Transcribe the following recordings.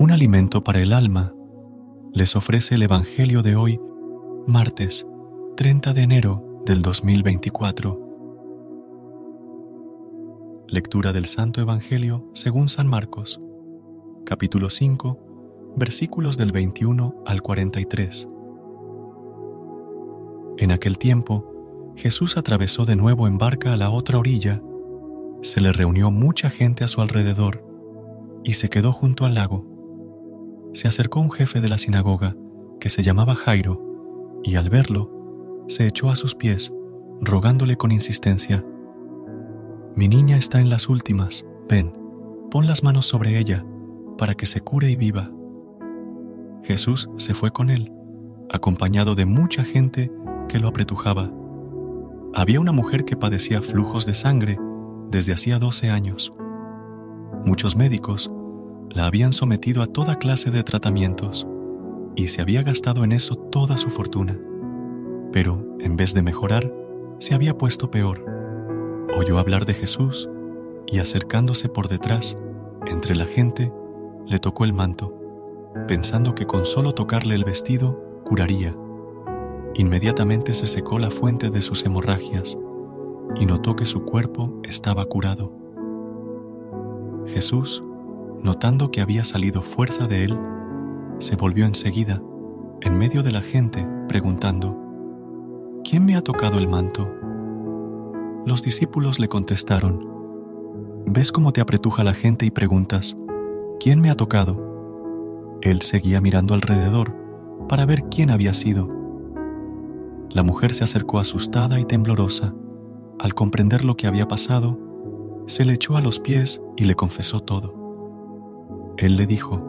Un alimento para el alma les ofrece el Evangelio de hoy, martes 30 de enero del 2024. Lectura del Santo Evangelio según San Marcos, capítulo 5, versículos del 21 al 43. En aquel tiempo, Jesús atravesó de nuevo en barca a la otra orilla. Se le reunió mucha gente a su alrededor y se quedó junto al lago se acercó un jefe de la sinagoga que se llamaba Jairo y al verlo se echó a sus pies, rogándole con insistencia, Mi niña está en las últimas, ven, pon las manos sobre ella para que se cure y viva. Jesús se fue con él, acompañado de mucha gente que lo apretujaba. Había una mujer que padecía flujos de sangre desde hacía 12 años. Muchos médicos la habían sometido a toda clase de tratamientos y se había gastado en eso toda su fortuna. Pero, en vez de mejorar, se había puesto peor. Oyó hablar de Jesús y acercándose por detrás, entre la gente, le tocó el manto, pensando que con solo tocarle el vestido curaría. Inmediatamente se secó la fuente de sus hemorragias y notó que su cuerpo estaba curado. Jesús notando que había salido fuerza de él, se volvió enseguida, en medio de la gente, preguntando, ¿quién me ha tocado el manto? Los discípulos le contestaron, ¿ves cómo te apretuja la gente y preguntas, ¿quién me ha tocado? Él seguía mirando alrededor para ver quién había sido. La mujer se acercó asustada y temblorosa. Al comprender lo que había pasado, se le echó a los pies y le confesó todo. Él le dijo,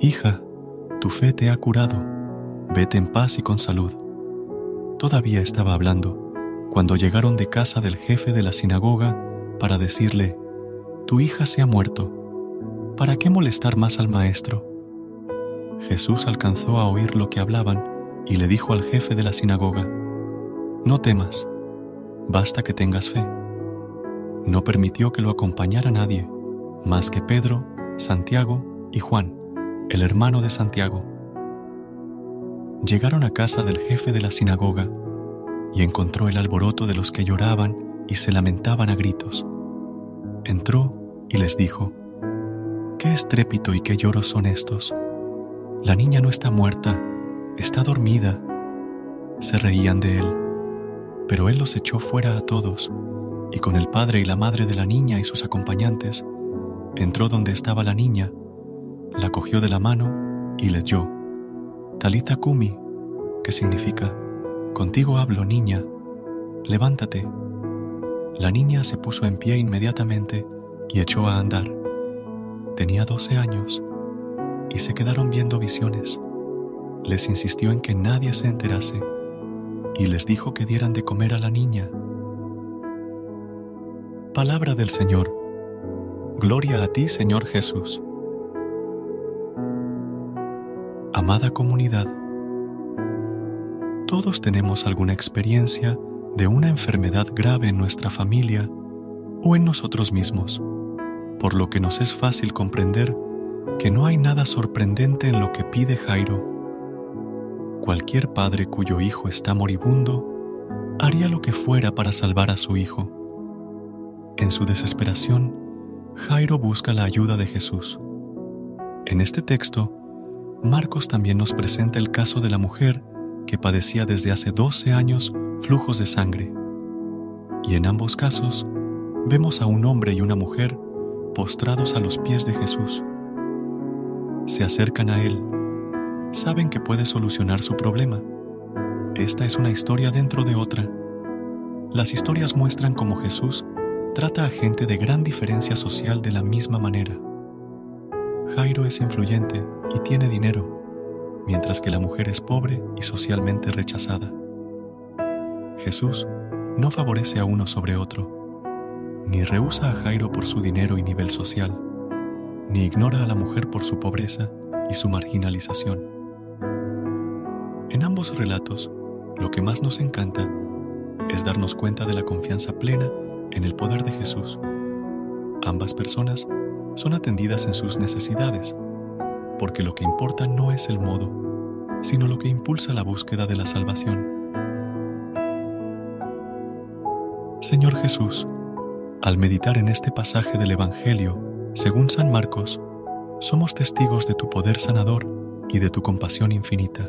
Hija, tu fe te ha curado, vete en paz y con salud. Todavía estaba hablando cuando llegaron de casa del jefe de la sinagoga para decirle, Tu hija se ha muerto, ¿para qué molestar más al maestro? Jesús alcanzó a oír lo que hablaban y le dijo al jefe de la sinagoga, No temas, basta que tengas fe. No permitió que lo acompañara nadie, más que Pedro Santiago y Juan, el hermano de Santiago. Llegaron a casa del jefe de la sinagoga y encontró el alboroto de los que lloraban y se lamentaban a gritos. Entró y les dijo, ¿Qué estrépito y qué lloros son estos? La niña no está muerta, está dormida. Se reían de él, pero él los echó fuera a todos, y con el padre y la madre de la niña y sus acompañantes entró donde estaba la niña, la cogió de la mano y leyó, Talita Kumi, que significa, Contigo hablo, niña, levántate. La niña se puso en pie inmediatamente y echó a andar. Tenía doce años y se quedaron viendo visiones. Les insistió en que nadie se enterase y les dijo que dieran de comer a la niña. Palabra del Señor. Gloria a ti, Señor Jesús. Amada comunidad, todos tenemos alguna experiencia de una enfermedad grave en nuestra familia o en nosotros mismos, por lo que nos es fácil comprender que no hay nada sorprendente en lo que pide Jairo. Cualquier padre cuyo hijo está moribundo haría lo que fuera para salvar a su hijo. En su desesperación, Jairo busca la ayuda de Jesús. En este texto, Marcos también nos presenta el caso de la mujer que padecía desde hace 12 años flujos de sangre. Y en ambos casos, vemos a un hombre y una mujer postrados a los pies de Jesús. Se acercan a Él, saben que puede solucionar su problema. Esta es una historia dentro de otra. Las historias muestran cómo Jesús trata a gente de gran diferencia social de la misma manera. Jairo es influyente y tiene dinero, mientras que la mujer es pobre y socialmente rechazada. Jesús no favorece a uno sobre otro, ni rehúsa a Jairo por su dinero y nivel social, ni ignora a la mujer por su pobreza y su marginalización. En ambos relatos, lo que más nos encanta es darnos cuenta de la confianza plena en el poder de Jesús. Ambas personas son atendidas en sus necesidades, porque lo que importa no es el modo, sino lo que impulsa la búsqueda de la salvación. Señor Jesús, al meditar en este pasaje del Evangelio, según San Marcos, somos testigos de tu poder sanador y de tu compasión infinita.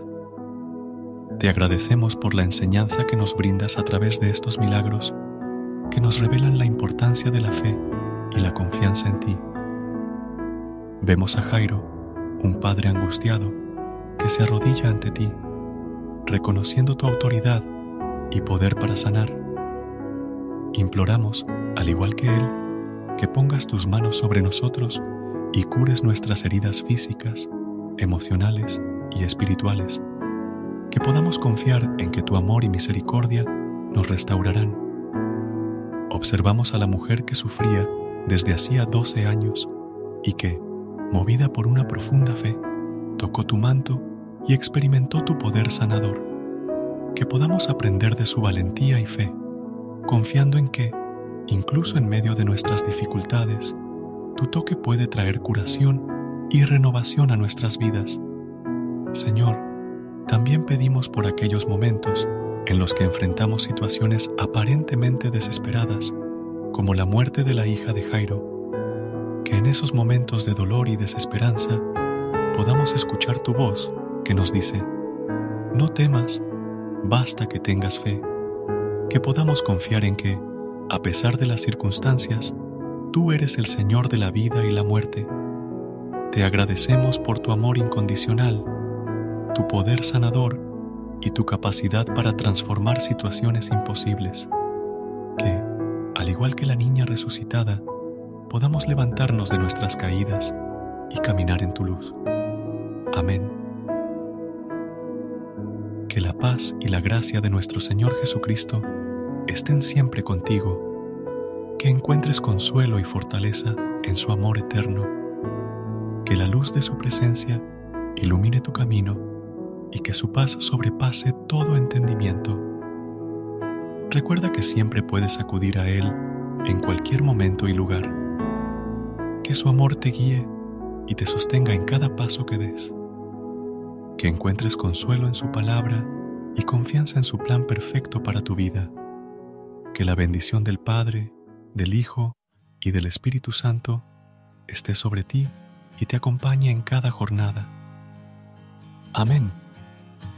Te agradecemos por la enseñanza que nos brindas a través de estos milagros que nos revelan la importancia de la fe y la confianza en ti. Vemos a Jairo, un padre angustiado, que se arrodilla ante ti, reconociendo tu autoridad y poder para sanar. Imploramos, al igual que él, que pongas tus manos sobre nosotros y cures nuestras heridas físicas, emocionales y espirituales, que podamos confiar en que tu amor y misericordia nos restaurarán. Observamos a la mujer que sufría desde hacía 12 años y que, movida por una profunda fe, tocó tu manto y experimentó tu poder sanador. Que podamos aprender de su valentía y fe, confiando en que, incluso en medio de nuestras dificultades, tu toque puede traer curación y renovación a nuestras vidas. Señor, también pedimos por aquellos momentos en los que enfrentamos situaciones aparentemente desesperadas, como la muerte de la hija de Jairo, que en esos momentos de dolor y desesperanza podamos escuchar tu voz que nos dice, no temas, basta que tengas fe, que podamos confiar en que, a pesar de las circunstancias, tú eres el Señor de la vida y la muerte. Te agradecemos por tu amor incondicional, tu poder sanador y tu capacidad para transformar situaciones imposibles, que, al igual que la niña resucitada, podamos levantarnos de nuestras caídas y caminar en tu luz. Amén. Que la paz y la gracia de nuestro Señor Jesucristo estén siempre contigo, que encuentres consuelo y fortaleza en su amor eterno, que la luz de su presencia ilumine tu camino que su paz sobrepase todo entendimiento. Recuerda que siempre puedes acudir a Él en cualquier momento y lugar que su amor te guíe y te sostenga en cada paso que des. Que encuentres consuelo en su palabra y confianza en su plan perfecto para tu vida. Que la bendición del Padre, del Hijo y del Espíritu Santo esté sobre ti y te acompañe en cada jornada. Amén.